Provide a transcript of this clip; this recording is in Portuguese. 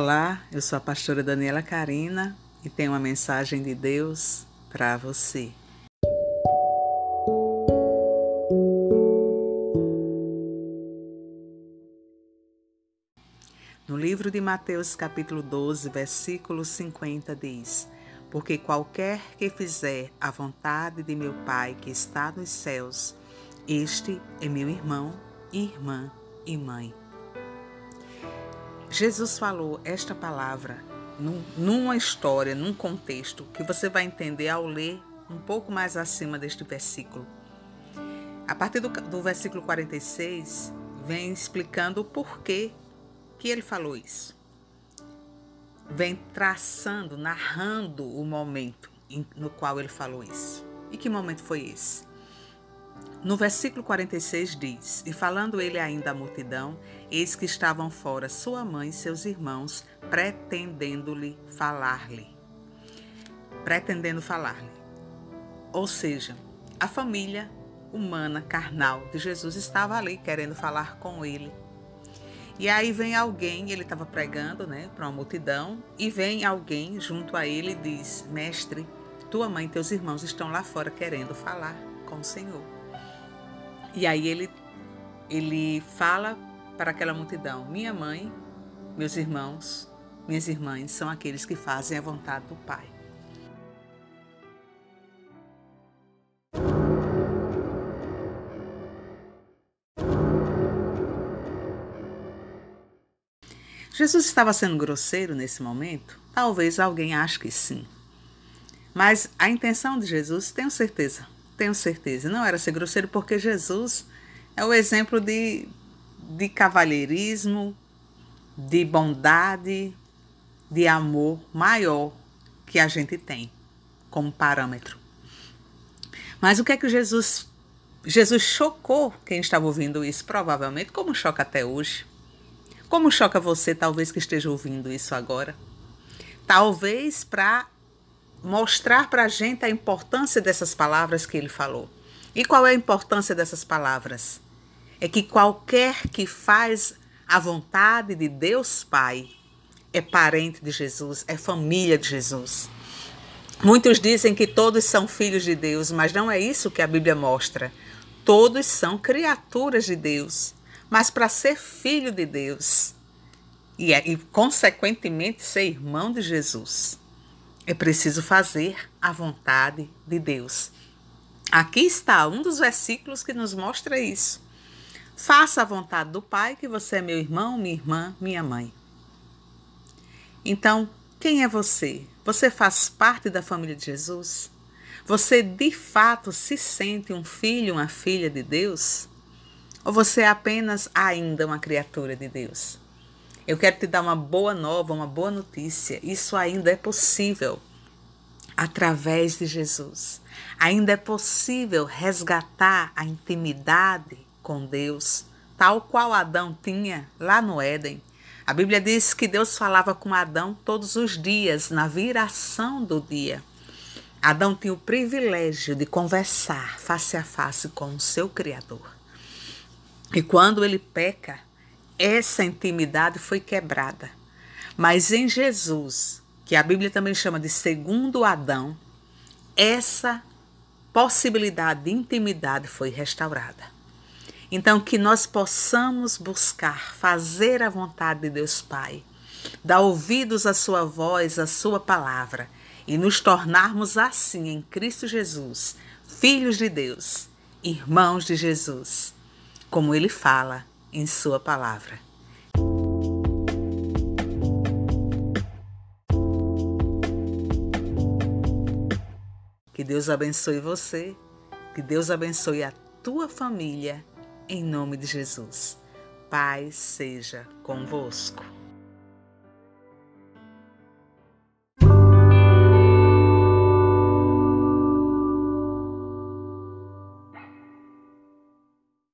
Olá, eu sou a pastora Daniela Carina e tenho uma mensagem de Deus para você. No livro de Mateus, capítulo 12, versículo 50, diz: Porque qualquer que fizer a vontade de meu Pai que está nos céus, este é meu irmão, irmã e mãe. Jesus falou esta palavra num, numa história, num contexto que você vai entender ao ler um pouco mais acima deste versículo. A partir do, do versículo 46, vem explicando o porquê que ele falou isso. Vem traçando, narrando o momento no qual ele falou isso. E que momento foi esse? No versículo 46 diz: E falando ele ainda à multidão, eis que estavam fora sua mãe e seus irmãos, pretendendo-lhe falar-lhe. Pretendendo falar-lhe. Ou seja, a família humana, carnal de Jesus estava ali querendo falar com ele. E aí vem alguém, ele estava pregando né, para uma multidão, e vem alguém junto a ele e diz: Mestre, tua mãe e teus irmãos estão lá fora querendo falar com o Senhor. E aí ele, ele fala para aquela multidão: Minha mãe, meus irmãos, minhas irmãs são aqueles que fazem a vontade do Pai. Jesus estava sendo grosseiro nesse momento? Talvez alguém ache que sim. Mas a intenção de Jesus, tenho certeza, tenho certeza. Não era ser grosseiro, porque Jesus é o exemplo de, de cavalheirismo, de bondade, de amor maior que a gente tem como parâmetro. Mas o que é que Jesus Jesus chocou quem estava ouvindo isso, provavelmente, como choca até hoje. Como choca você, talvez, que esteja ouvindo isso agora? Talvez para mostrar para a gente a importância dessas palavras que ele falou. E qual é a importância dessas palavras? É que qualquer que faz a vontade de Deus Pai é parente de Jesus, é família de Jesus. Muitos dizem que todos são filhos de Deus, mas não é isso que a Bíblia mostra. Todos são criaturas de Deus, mas para ser filho de Deus e, e, consequentemente, ser irmão de Jesus, é preciso fazer a vontade de Deus. Aqui está um dos versículos que nos mostra isso. Faça a vontade do Pai, que você é meu irmão, minha irmã, minha mãe. Então, quem é você? Você faz parte da família de Jesus? Você de fato se sente um filho, uma filha de Deus? Ou você é apenas ainda uma criatura de Deus? Eu quero te dar uma boa nova, uma boa notícia. Isso ainda é possível através de Jesus. Ainda é possível resgatar a intimidade com Deus, tal qual Adão tinha lá no Éden. A Bíblia diz que Deus falava com Adão todos os dias, na viração do dia. Adão tinha o privilégio de conversar face a face com o seu Criador. E quando ele peca, essa intimidade foi quebrada. Mas em Jesus, que a Bíblia também chama de segundo Adão, essa possibilidade de intimidade foi restaurada. Então, que nós possamos buscar fazer a vontade de Deus Pai, dar ouvidos à Sua voz, à Sua palavra, e nos tornarmos assim em Cristo Jesus, filhos de Deus, irmãos de Jesus, como Ele fala em Sua palavra. Que Deus abençoe você, que Deus abençoe a tua família, em nome de Jesus. Paz seja convosco.